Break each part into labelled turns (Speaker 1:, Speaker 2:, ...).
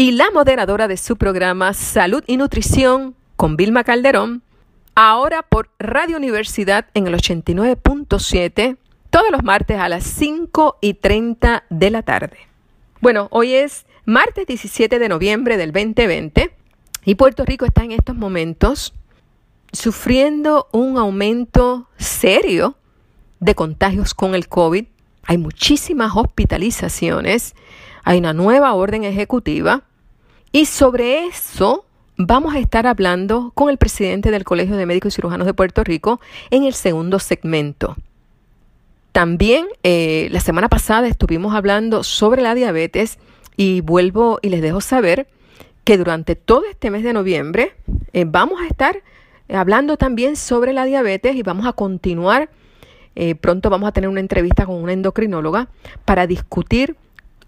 Speaker 1: y la moderadora de su programa Salud y Nutrición con Vilma Calderón, ahora por Radio Universidad en el 89.7, todos los martes a las 5 y 30 de la tarde. Bueno, hoy es martes 17 de noviembre del 2020 y Puerto Rico está en estos momentos sufriendo un aumento serio de contagios con el COVID. Hay muchísimas hospitalizaciones, hay una nueva orden ejecutiva y sobre eso vamos a estar hablando con el presidente del Colegio de Médicos y Cirujanos de Puerto Rico en el segundo segmento. También eh, la semana pasada estuvimos hablando sobre la diabetes y vuelvo y les dejo saber que durante todo este mes de noviembre eh, vamos a estar hablando también sobre la diabetes y vamos a continuar. Eh, pronto vamos a tener una entrevista con una endocrinóloga para discutir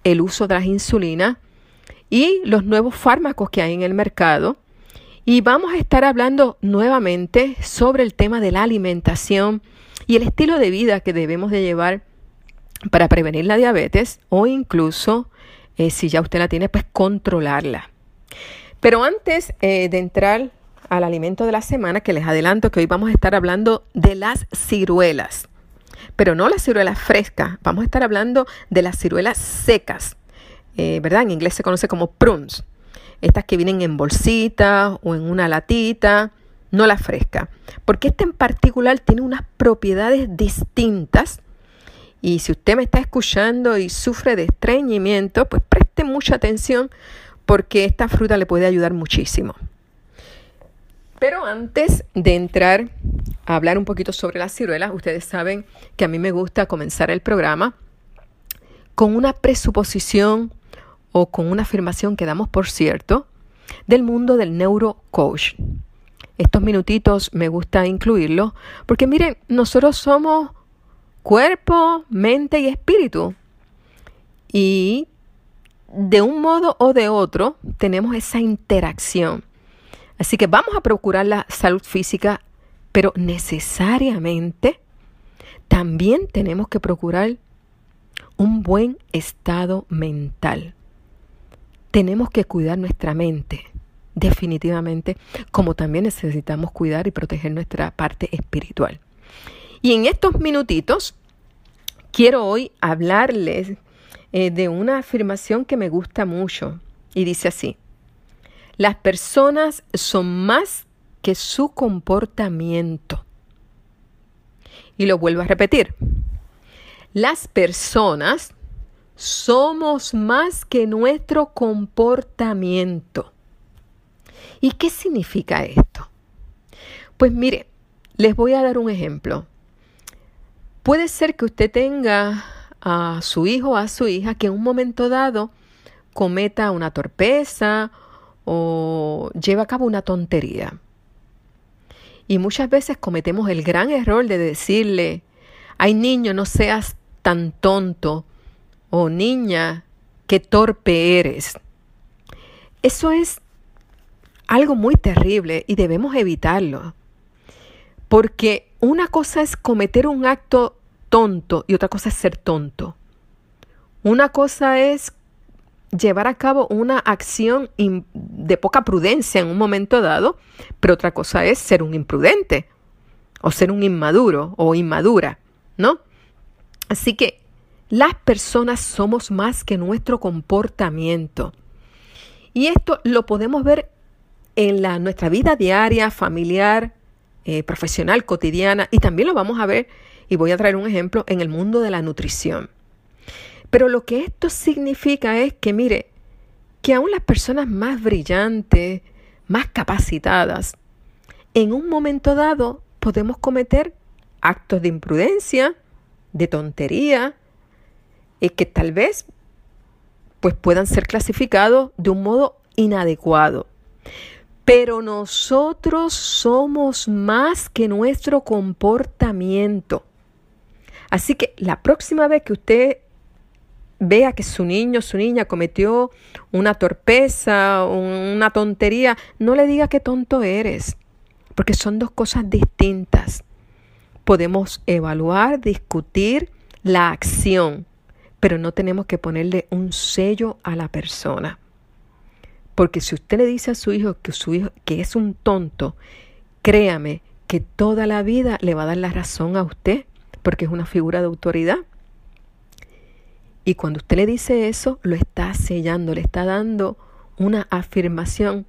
Speaker 1: el uso de las insulinas y los nuevos fármacos que hay en el mercado. Y vamos a estar hablando nuevamente sobre el tema de la alimentación y el estilo de vida que debemos de llevar para prevenir la diabetes o incluso, eh, si ya usted la tiene, pues controlarla. Pero antes eh, de entrar al alimento de la semana, que les adelanto que hoy vamos a estar hablando de las ciruelas, pero no las ciruelas frescas, vamos a estar hablando de las ciruelas secas. Eh, ¿verdad? En inglés se conoce como prunes. Estas que vienen en bolsita o en una latita, no la fresca. Porque esta en particular tiene unas propiedades distintas. Y si usted me está escuchando y sufre de estreñimiento, pues preste mucha atención porque esta fruta le puede ayudar muchísimo. Pero antes de entrar a hablar un poquito sobre las ciruelas, ustedes saben que a mí me gusta comenzar el programa con una presuposición o con una afirmación que damos por cierto del mundo del neurocoach. Estos minutitos me gusta incluirlo porque miren, nosotros somos cuerpo, mente y espíritu. Y de un modo o de otro tenemos esa interacción. Así que vamos a procurar la salud física, pero necesariamente también tenemos que procurar un buen estado mental tenemos que cuidar nuestra mente, definitivamente, como también necesitamos cuidar y proteger nuestra parte espiritual. Y en estos minutitos quiero hoy hablarles eh, de una afirmación que me gusta mucho y dice así, las personas son más que su comportamiento. Y lo vuelvo a repetir, las personas somos más que nuestro comportamiento. ¿Y qué significa esto? Pues mire, les voy a dar un ejemplo. Puede ser que usted tenga a su hijo o a su hija que en un momento dado cometa una torpeza o lleva a cabo una tontería. Y muchas veces cometemos el gran error de decirle, ay niño, no seas tan tonto, oh niña, qué torpe eres. Eso es algo muy terrible y debemos evitarlo. Porque una cosa es cometer un acto tonto y otra cosa es ser tonto. Una cosa es llevar a cabo una acción de poca prudencia en un momento dado, pero otra cosa es ser un imprudente o ser un inmaduro o inmadura, ¿no? Así que las personas somos más que nuestro comportamiento. Y esto lo podemos ver en la, nuestra vida diaria, familiar, eh, profesional, cotidiana, y también lo vamos a ver y voy a traer un ejemplo en el mundo de la nutrición. Pero lo que esto significa es que, mire, que aún las personas más brillantes, más capacitadas, en un momento dado podemos cometer actos de imprudencia, de tontería, y que tal vez pues puedan ser clasificados de un modo inadecuado. Pero nosotros somos más que nuestro comportamiento. Así que la próxima vez que usted vea que su niño, su niña cometió una torpeza, una tontería, no le diga qué tonto eres, porque son dos cosas distintas. Podemos evaluar, discutir la acción, pero no tenemos que ponerle un sello a la persona. Porque si usted le dice a su hijo que su hijo que es un tonto, créame que toda la vida le va a dar la razón a usted, porque es una figura de autoridad. Y cuando usted le dice eso, lo está sellando, le está dando una afirmación.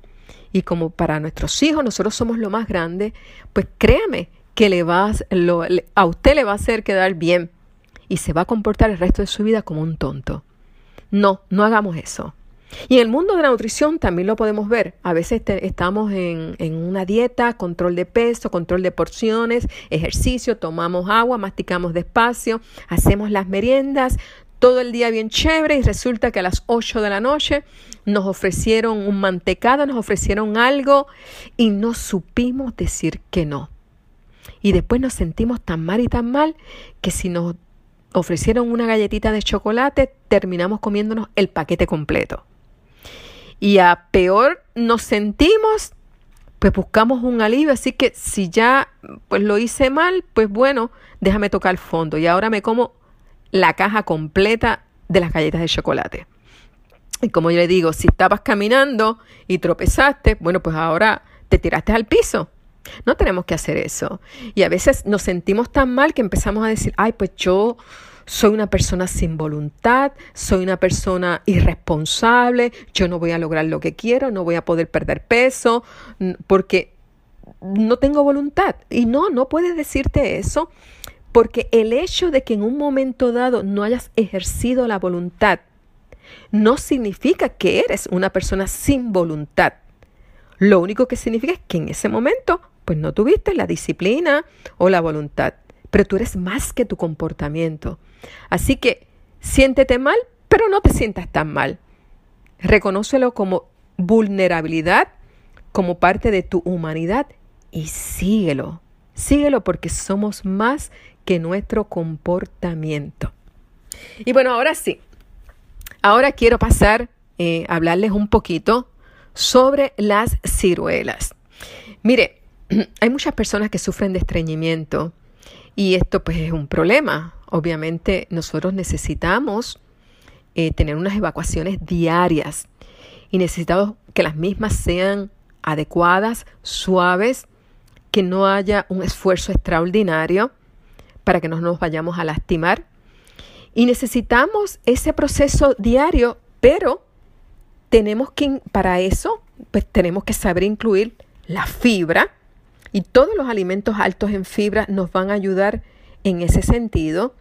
Speaker 1: Y como para nuestros hijos nosotros somos lo más grande, pues créame que le va, a usted le va a hacer quedar bien y se va a comportar el resto de su vida como un tonto. No, no hagamos eso. Y en el mundo de la nutrición también lo podemos ver. A veces estamos en, en, una dieta, control de peso, control de porciones, ejercicio, tomamos agua, masticamos despacio, hacemos las meriendas, todo el día bien chévere y resulta que a las 8 de la noche nos ofrecieron un mantecado, nos ofrecieron algo y no supimos decir que no. Y después nos sentimos tan mal y tan mal que si nos ofrecieron una galletita de chocolate, terminamos comiéndonos el paquete completo. Y a peor nos sentimos, pues buscamos un alivio, así que si ya pues lo hice mal, pues bueno, déjame tocar fondo y ahora me como la caja completa de las galletas de chocolate. Y como yo le digo, si estabas caminando y tropezaste, bueno, pues ahora te tiraste al piso. No tenemos que hacer eso. Y a veces nos sentimos tan mal que empezamos a decir, ay, pues yo soy una persona sin voluntad, soy una persona irresponsable, yo no voy a lograr lo que quiero, no voy a poder perder peso, porque no tengo voluntad. Y no, no puedes decirte eso porque el hecho de que en un momento dado no hayas ejercido la voluntad no significa que eres una persona sin voluntad. Lo único que significa es que en ese momento pues no tuviste la disciplina o la voluntad, pero tú eres más que tu comportamiento. Así que siéntete mal, pero no te sientas tan mal. Reconócelo como vulnerabilidad, como parte de tu humanidad y síguelo. Síguelo porque somos más que nuestro comportamiento. Y bueno, ahora sí, ahora quiero pasar eh, a hablarles un poquito sobre las ciruelas. Mire, hay muchas personas que sufren de estreñimiento y esto pues es un problema. Obviamente nosotros necesitamos eh, tener unas evacuaciones diarias y necesitamos que las mismas sean adecuadas, suaves, que no haya un esfuerzo extraordinario para que no nos vayamos a lastimar. Y necesitamos ese proceso diario, pero tenemos que, para eso, pues tenemos que saber incluir la fibra y todos los alimentos altos en fibra nos van a ayudar en ese sentido.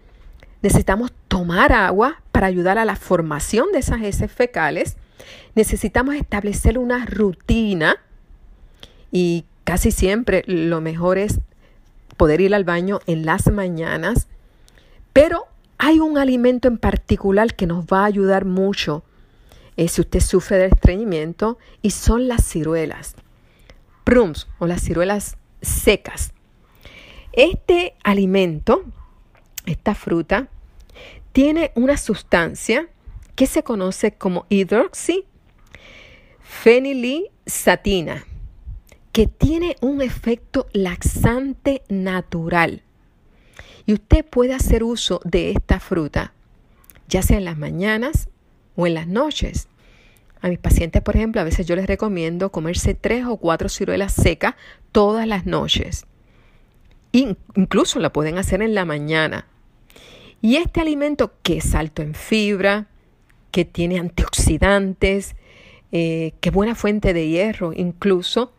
Speaker 1: Necesitamos tomar agua para ayudar a la formación de esas heces fecales. Necesitamos establecer una rutina y casi siempre lo mejor es poder ir al baño en las mañanas, pero hay un alimento en particular que nos va a ayudar mucho eh, si usted sufre de estreñimiento y son las ciruelas, prums o las ciruelas secas. Este alimento, esta fruta, tiene una sustancia que se conoce como hidroxifenilisatina que tiene un efecto laxante natural. Y usted puede hacer uso de esta fruta, ya sea en las mañanas o en las noches. A mis pacientes, por ejemplo, a veces yo les recomiendo comerse tres o cuatro ciruelas secas todas las noches. Incluso la pueden hacer en la mañana. Y este alimento que es alto en fibra, que tiene antioxidantes, eh, que es buena fuente de hierro incluso,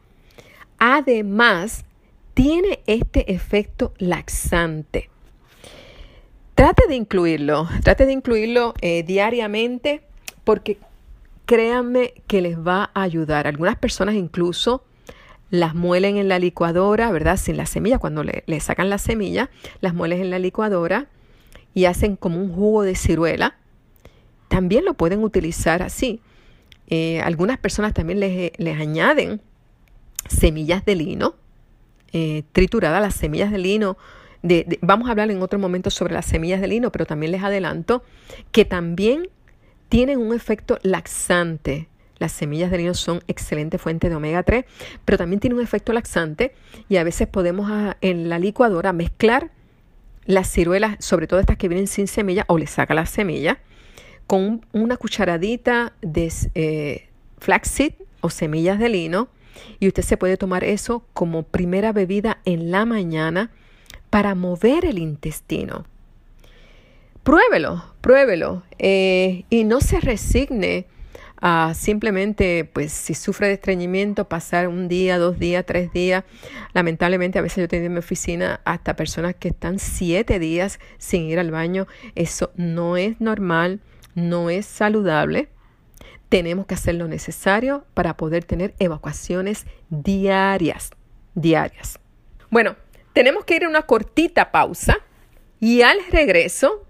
Speaker 1: Además, tiene este efecto laxante. trate de incluirlo, trate de incluirlo eh, diariamente porque créanme que les va a ayudar. Algunas personas incluso las muelen en la licuadora, ¿verdad? Sin la semilla, cuando le, sacan la semilla, las muelen en la licuadora y hacen como un jugo de ciruela. También lo pueden utilizar así. Eh, algunas personas también les, añaden semillas de lino, eh, trituradas, las semillas de lino. vamos a hablar en otro momento sobre las semillas de lino, pero también les adelanto que también tienen un efecto laxante. Las semillas de lino son excelente fuente de omega 3, pero también tienen un efecto laxante y a veces podemos ah, en la licuadora mezclar las ciruelas, sobre todo estas que vienen sin semilla, o le saca la semilla, con una cucharadita de eh, flaxseed o semillas de lino y usted se puede tomar eso como primera bebida en la mañana para mover el intestino. Pruébelo, pruébelo eh, y no se resigne a simplemente, pues si sufre de estreñimiento, pasar un día, dos días, tres días. Lamentablemente a veces yo tengo en mi oficina hasta personas que están siete días sin ir al baño. Eso no es normal, no es saludable. Tenemos que hacer lo necesario para poder tener evacuaciones diarias, diarias. Bueno, tenemos que ir a una cortita pausa y al regreso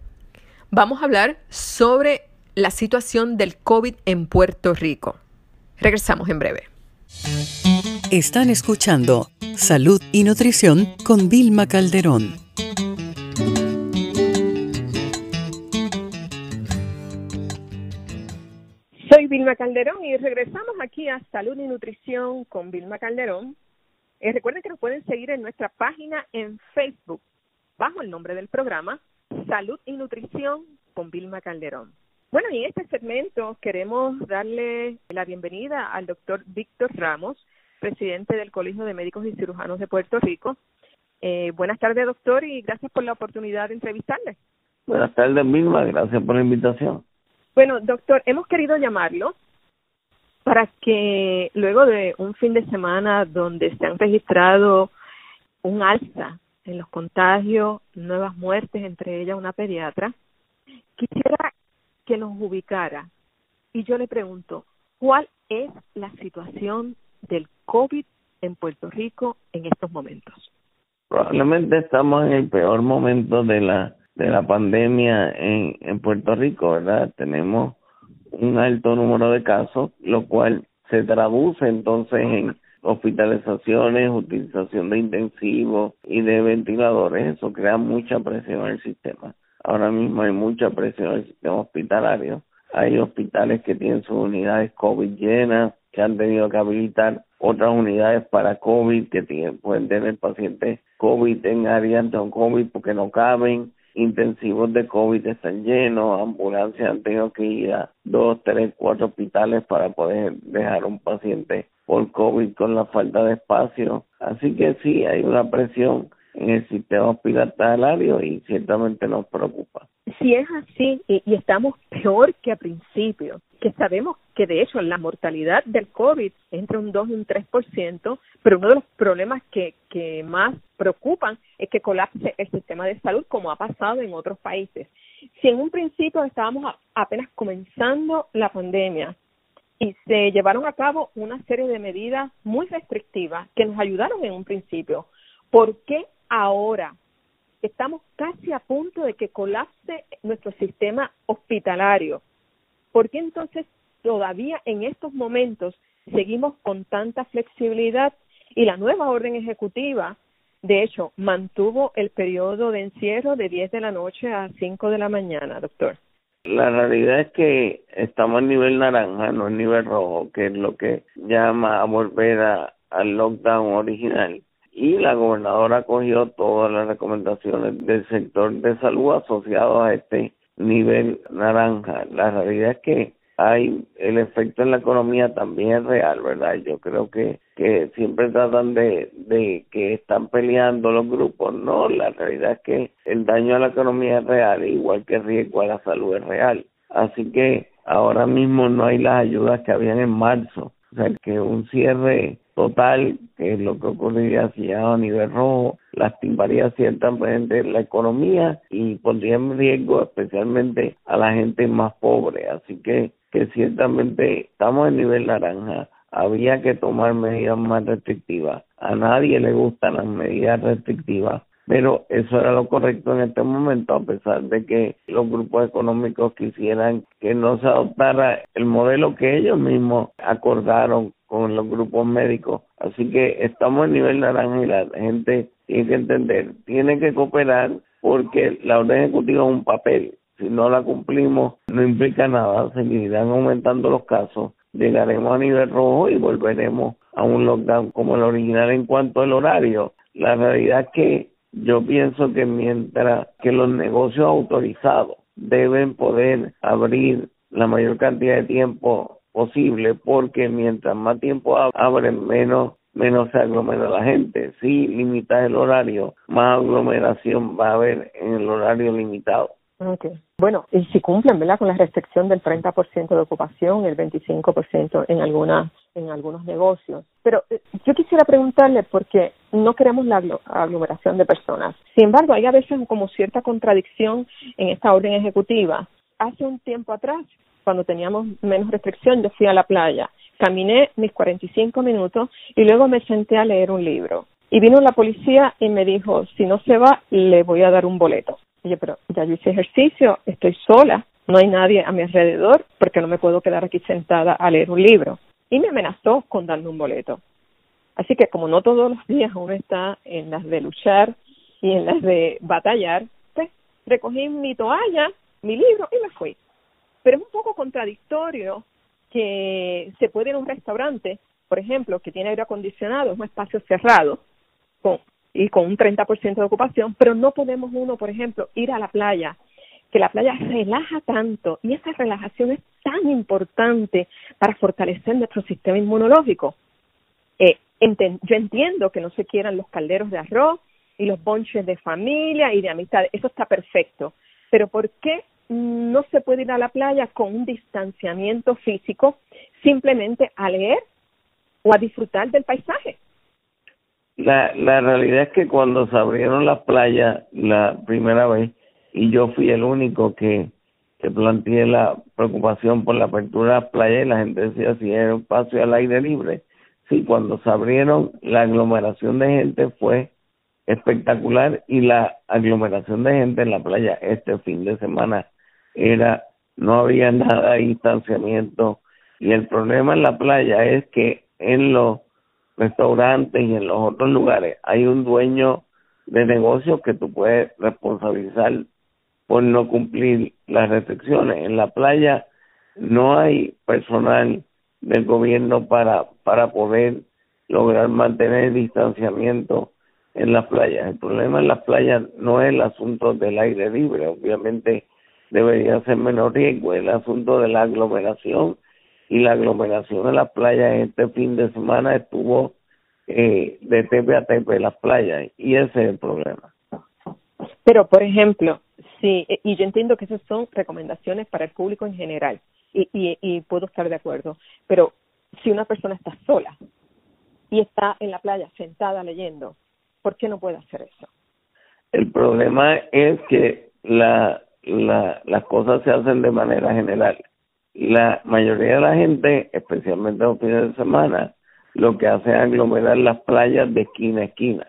Speaker 1: vamos a hablar sobre la situación del COVID en Puerto Rico. Regresamos en breve.
Speaker 2: Están escuchando Salud y Nutrición con Vilma Calderón.
Speaker 3: Soy Vilma Calderón y regresamos aquí a Salud y Nutrición con Vilma Calderón. Eh, recuerden que nos pueden seguir en nuestra página en Facebook bajo el nombre del programa Salud y Nutrición con Vilma Calderón. Bueno, y en este segmento queremos darle la bienvenida al doctor Víctor Ramos, presidente del Colegio de Médicos y Cirujanos de Puerto Rico. Eh, buenas tardes, doctor, y gracias por la oportunidad de entrevistarle.
Speaker 4: Buenas tardes, Vilma, gracias por la invitación.
Speaker 3: Bueno, doctor, hemos querido llamarlo para que luego de un fin de semana donde se han registrado un alza en los contagios, nuevas muertes, entre ellas una pediatra, quisiera que nos ubicara y yo le pregunto, ¿cuál es la situación del COVID en Puerto Rico en estos momentos?
Speaker 4: Probablemente estamos en el peor momento de la de la pandemia en, en Puerto Rico, ¿verdad? Tenemos un alto número de casos, lo cual se traduce entonces en hospitalizaciones, utilización de intensivos y de ventiladores, eso crea mucha presión en el sistema. Ahora mismo hay mucha presión en el sistema hospitalario. Hay hospitales que tienen sus unidades COVID llenas, que han tenido que habilitar otras unidades para COVID, que tienen, pueden tener pacientes COVID en áreas de COVID porque no caben intensivos de COVID están llenos, ambulancias han tenido que ir a dos, tres, cuatro hospitales para poder dejar un paciente por COVID con la falta de espacio. Así que sí, hay una presión en el sistema hospitalario y ciertamente nos preocupa.
Speaker 3: Si es así y, estamos peor que a principio, que sabemos que de hecho la mortalidad del COVID es entre un 2 y un 3%, pero uno de los problemas que, que más preocupan es que colapse el sistema de salud como ha pasado en otros países. Si en un principio estábamos apenas comenzando la pandemia y se llevaron a cabo una serie de medidas muy restrictivas que nos ayudaron en un principio, ¿por qué ahora estamos casi a punto de que colapse nuestro sistema hospitalario. ¿Por qué entonces todavía en estos momentos seguimos con tanta flexibilidad y la nueva orden ejecutiva, de hecho, mantuvo el periodo de encierro de 10 de la noche a 5 de la mañana, doctor?
Speaker 4: La realidad es que estamos en nivel naranja, no en nivel rojo, que es lo que llama a volver al lockdown original y la gobernadora cogió todas las recomendaciones del sector de salud asociados a este nivel naranja. La realidad es que hay el efecto en la economía también es real, ¿verdad? Yo creo que, que siempre tratan de, de que están peleando los grupos. No, la realidad es que el daño a la economía es real, igual que el riesgo a la salud es real. Así que ahora mismo no hay las ayudas que habían en marzo. O sea, que un cierre total, que es lo que ocurriría si ya a nivel rojo, lastimaría ciertamente la economía y pondría en riesgo especialmente a la gente más pobre. Así que, que ciertamente estamos en nivel naranja. Había que tomar medidas más restrictivas. A nadie le gustan las medidas restrictivas, pero eso era lo correcto en este momento, a pesar de que los grupos económicos quisieran que no se adoptara el modelo que ellos mismos acordaron con los grupos médicos. Así que estamos en nivel naranja y la gente tiene que entender, tiene que cooperar porque la orden ejecutiva es un papel. Si no la cumplimos, no implica nada, seguirán aumentando los casos, llegaremos a nivel rojo y volveremos a un lockdown como el original en cuanto al horario. La realidad es que yo pienso que mientras que los negocios autorizados deben poder abrir la mayor cantidad de tiempo posible porque mientras más tiempo abren menos menos se aglomera la gente. Si limitas el horario, más aglomeración va a haber en el horario limitado.
Speaker 3: Okay. Bueno, y si cumplen, ¿verdad? Con la restricción del 30% de ocupación, el 25% en algunas en algunos negocios. Pero eh, yo quisiera preguntarle porque no queremos la aglomeración de personas. Sin embargo, hay a veces como cierta contradicción en esta orden ejecutiva. Hace un tiempo atrás cuando teníamos menos restricción, yo fui a la playa, caminé mis 45 minutos y luego me senté a leer un libro. Y vino la policía y me dijo, si no se va, le voy a dar un boleto. Yo, pero ya yo hice ejercicio, estoy sola, no hay nadie a mi alrededor, porque no me puedo quedar aquí sentada a leer un libro. Y me amenazó con darme un boleto. Así que como no todos los días uno está en las de luchar y en las de batallar, pues recogí mi toalla, mi libro y me fui. Pero es un poco contradictorio que se puede ir un restaurante, por ejemplo, que tiene aire acondicionado, es un espacio cerrado con, y con un 30% de ocupación, pero no podemos uno, por ejemplo, ir a la playa, que la playa relaja tanto y esa relajación es tan importante para fortalecer nuestro sistema inmunológico. Eh, yo entiendo que no se quieran los calderos de arroz y los bonches de familia y de amistad, eso está perfecto, pero ¿por qué no se puede ir a la playa con un distanciamiento físico simplemente a leer o a disfrutar del paisaje.
Speaker 4: La, la realidad es que cuando se abrieron las playas la primera vez, y yo fui el único que, que planteé la preocupación por la apertura de las playas y la gente decía si era un espacio al aire libre. Sí, cuando se abrieron, la aglomeración de gente fue espectacular y la aglomeración de gente en la playa este fin de semana era no había nada de distanciamiento y el problema en la playa es que en los restaurantes y en los otros lugares hay un dueño de negocio que tú puedes responsabilizar por no cumplir las restricciones. En la playa no hay personal del gobierno para, para poder lograr mantener distanciamiento en las playas. El problema en las playas no es el asunto del aire libre, obviamente debería ser menos riesgo. El asunto de la aglomeración y la aglomeración de las playas este fin de semana estuvo eh, de tepe a tepe las playas y ese es el problema.
Speaker 3: Pero, por ejemplo, sí, eh, y yo entiendo que esas son recomendaciones para el público en general y, y, y puedo estar de acuerdo, pero si una persona está sola y está en la playa sentada leyendo, ¿por qué no puede hacer eso?
Speaker 4: El problema es que la la, las cosas se hacen de manera general. La mayoría de la gente, especialmente los fines de semana, lo que hace es aglomerar las playas de esquina a esquina.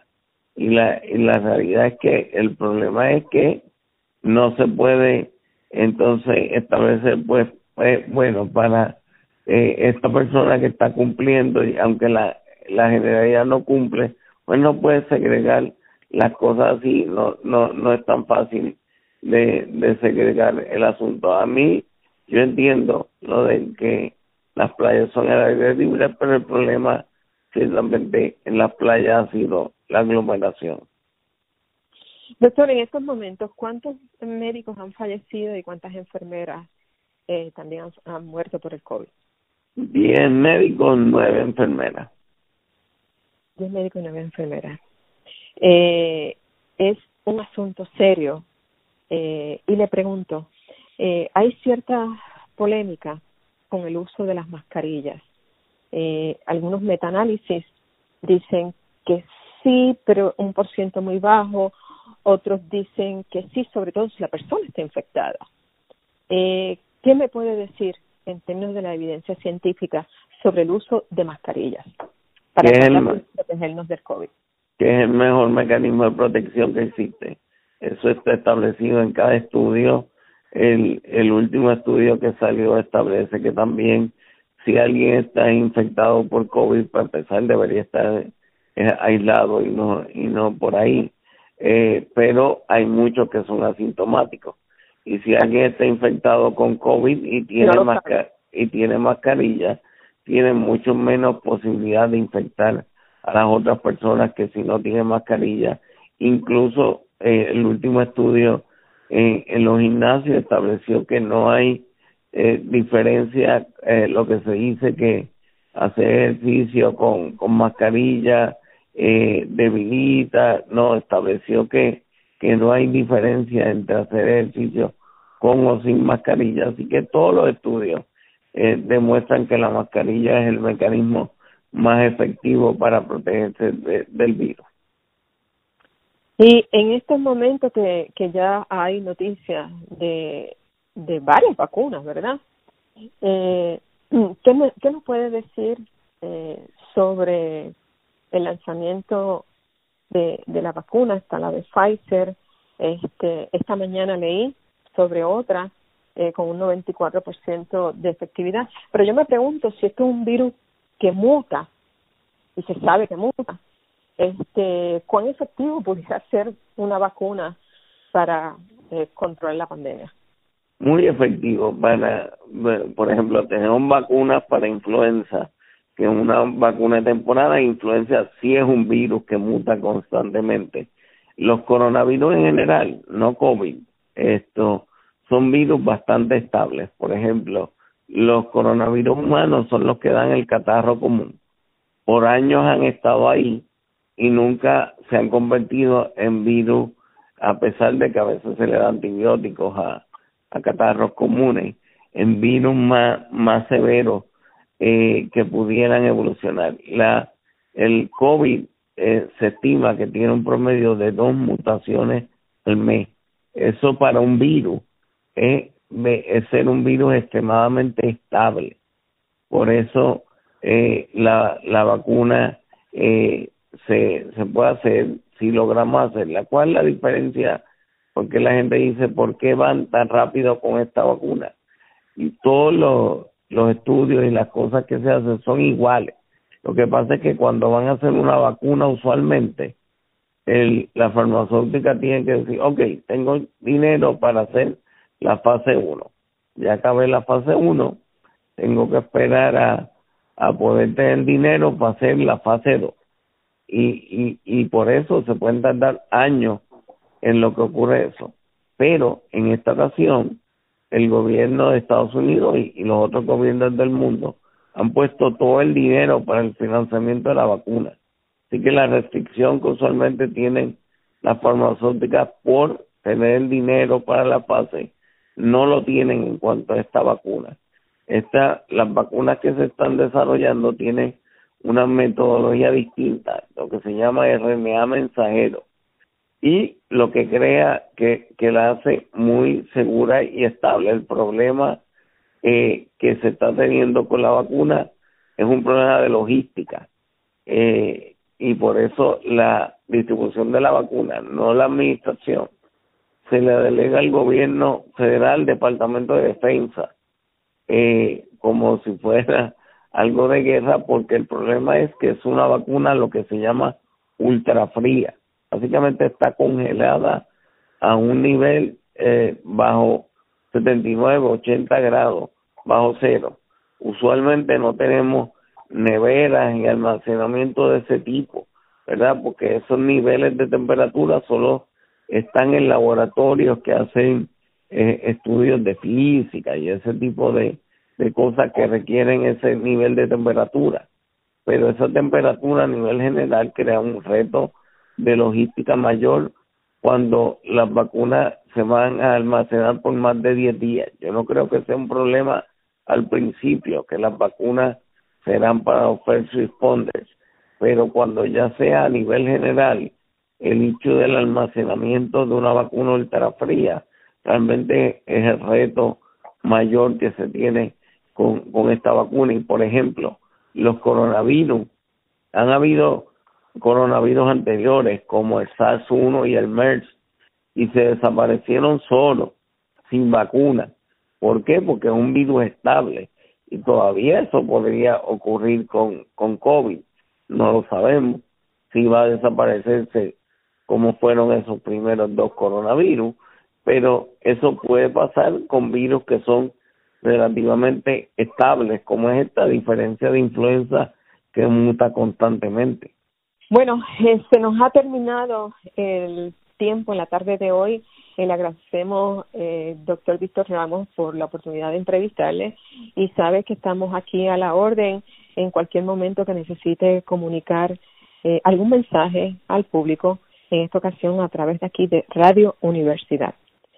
Speaker 4: Y la, y la realidad es que el problema es que no se puede entonces establecer, pues, pues bueno, para eh, esta persona que está cumpliendo, y aunque la, la generalidad no cumple, pues no puede segregar las cosas así, no, no, no es tan fácil de, de segregar el asunto. A mí, yo entiendo lo de que las playas son al aire libre, pero el problema ciertamente en las playas ha sido la aglomeración.
Speaker 3: Doctor, en estos momentos, ¿cuántos médicos han fallecido y cuántas enfermeras eh, también han, muerto por el COVID?
Speaker 4: Diez médicos, nueve enfermeras.
Speaker 3: Diez médicos y nueve enfermeras. Eh, es un asunto serio eh, y le pregunto, eh, hay cierta polémica con el uso de las mascarillas. Eh, algunos metaanálisis dicen que sí, pero un por ciento muy bajo, otros dicen que sí, sobre todo si la persona está infectada. Eh, ¿Qué me puede decir en términos de la evidencia científica sobre el uso de mascarillas para protegernos del COVID?
Speaker 4: Que es el mejor mecanismo de protección que existe. Eso está establecido en cada estudio. El, el último estudio que salió establece que también si alguien está infectado por COVID, para empezar, debería estar eh, aislado y no, y no por ahí. Eh, pero hay muchos que son asintomáticos. Y si alguien está infectado con COVID y tiene, y tiene mascarilla, tiene mucho menos posibilidad de infectar a las otras personas que si no tienen mascarilla. Incluso eh, el último estudio en los gimnasios estableció que no hay eh, diferencia eh, lo que se dice que hacer ejercicio con, con mascarilla eh, debilita, no, estableció que, que no hay diferencia entre hacer ejercicio con o sin mascarilla, así que todos los estudios eh, demuestran que la mascarilla es el mecanismo más efectivo para protegerse del virus.
Speaker 3: Y en estos momentos que, que ya hay noticias de de varias vacunas, ¿verdad? Eh, ¿qué, me, ¿Qué nos puede decir eh, sobre el lanzamiento de, de la vacuna? Está la de Pfizer. Este, esta mañana leí sobre otra eh, con un 94% de efectividad. Pero yo me pregunto si esto es un virus que muta y se sabe que muta. Este, ¿Cuán efectivo pudiera ser una vacuna para eh, controlar la pandemia?
Speaker 4: muy efectivo para, por ejemplo, tenemos vacunas para influenza, que es una vacuna de temporada, influenza sí es un virus que muta constantemente. Los coronavirus en general, no COVID, esto son virus bastante estables. Por ejemplo, los coronavirus humanos son los que dan el catarro común. Por años han estado ahí y nunca se han convertido en virus, a pesar de que a veces se le da antibióticos a, a catarros comunes en virus más, más severos eh, que pudieran evolucionar. La, el COVID eh, se estima que tiene un promedio de dos mutaciones al mes. Eso para un virus es, es ser un virus extremadamente estable. Por eso eh, la, la vacuna eh, se, se puede hacer si logramos hacerla. ¿Cuál es la diferencia porque la gente dice, ¿por qué van tan rápido con esta vacuna? Y todos los, los estudios y las cosas que se hacen son iguales. Lo que pasa es que cuando van a hacer una vacuna usualmente, el, la farmacéutica tiene que decir, ok, tengo dinero para hacer la fase 1. Ya acabé la fase 1, tengo que esperar a, a poder tener dinero para hacer la fase 2. Y, y, y por eso se pueden tardar años en lo que ocurre eso. Pero en esta ocasión, el gobierno de Estados Unidos y, los otros gobiernos del mundo han puesto todo el dinero para el financiamiento de la vacuna. Así que la restricción que usualmente tienen las farmacéuticas por tener el dinero para la fase, no lo tienen en cuanto a esta vacuna. Esta, las vacunas que se están desarrollando tienen una metodología distinta, lo que se llama RNA mensajero y lo que crea que, que la hace muy segura y estable. El problema eh, que se está teniendo con la vacuna es un problema de logística eh, y por eso la distribución de la vacuna, no la administración, se le delega al gobierno federal, Departamento de Defensa, eh, como si fuera algo de guerra, porque el problema es que es una vacuna lo que se llama ultra fría básicamente está congelada a un nivel eh, bajo 79, 80 grados, bajo cero. Usualmente no tenemos neveras y almacenamiento de ese tipo, ¿verdad? Porque esos niveles de temperatura solo están en laboratorios que hacen eh, estudios de física y ese tipo de, de cosas que requieren ese nivel de temperatura. Pero esa temperatura a nivel general crea un reto de logística mayor cuando las vacunas se van a almacenar por más de 10 días. Yo no creo que sea un problema al principio, que las vacunas serán para los first responders, pero cuando ya sea a nivel general el hecho del almacenamiento de una vacuna ultrafría realmente es el reto mayor que se tiene con, con esta vacuna. Y por ejemplo los coronavirus. Han habido coronavirus anteriores como el SARS-1 y el MERS y se desaparecieron solos sin vacuna. ¿por qué? porque es un virus estable. Y todavía eso podría ocurrir con, con COVID. No lo sabemos. Si va a desaparecerse como fueron esos primeros dos coronavirus. Pero eso puede pasar con virus que son relativamente estables, como es esta diferencia de influenza que muta constantemente.
Speaker 3: Bueno, eh, se nos ha terminado el tiempo en la tarde de hoy. Eh, le agradecemos, eh, doctor Víctor Ramos, por la oportunidad de entrevistarle y sabe que estamos aquí a la orden en cualquier momento que necesite comunicar eh, algún mensaje al público, en esta ocasión a través de aquí de Radio Universidad.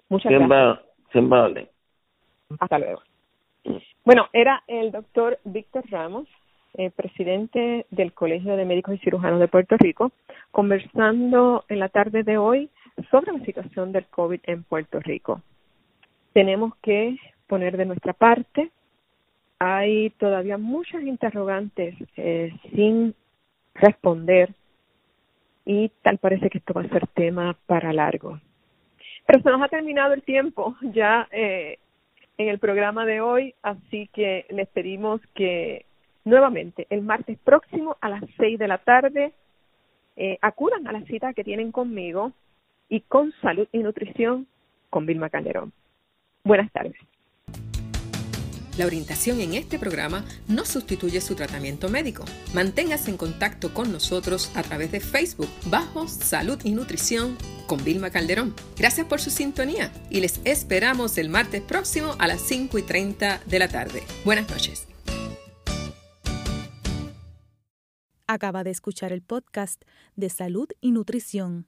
Speaker 3: Muchas gracias.
Speaker 4: Siempre
Speaker 3: Hasta luego. Bueno, era el doctor Víctor Ramos, eh, presidente del Colegio de Médicos y Cirujanos de Puerto Rico, conversando en la tarde de hoy sobre la situación del COVID en Puerto Rico. Tenemos que poner de nuestra parte. Hay todavía muchas interrogantes eh, sin responder y tal parece que esto va a ser tema para largo. Pero se nos ha terminado el tiempo ya eh, en el programa de hoy, así que les pedimos que nuevamente el martes próximo a las seis de la tarde eh, acudan a la cita que tienen conmigo y con salud y nutrición con Vilma Calderón. Buenas tardes.
Speaker 1: La orientación en este programa no sustituye su tratamiento médico. Manténgase en contacto con nosotros a través de Facebook bajo Salud y Nutrición con Vilma Calderón. Gracias por su sintonía y les esperamos el martes próximo a las 5 y 30 de la tarde. Buenas noches.
Speaker 5: Acaba de escuchar el podcast de Salud y Nutrición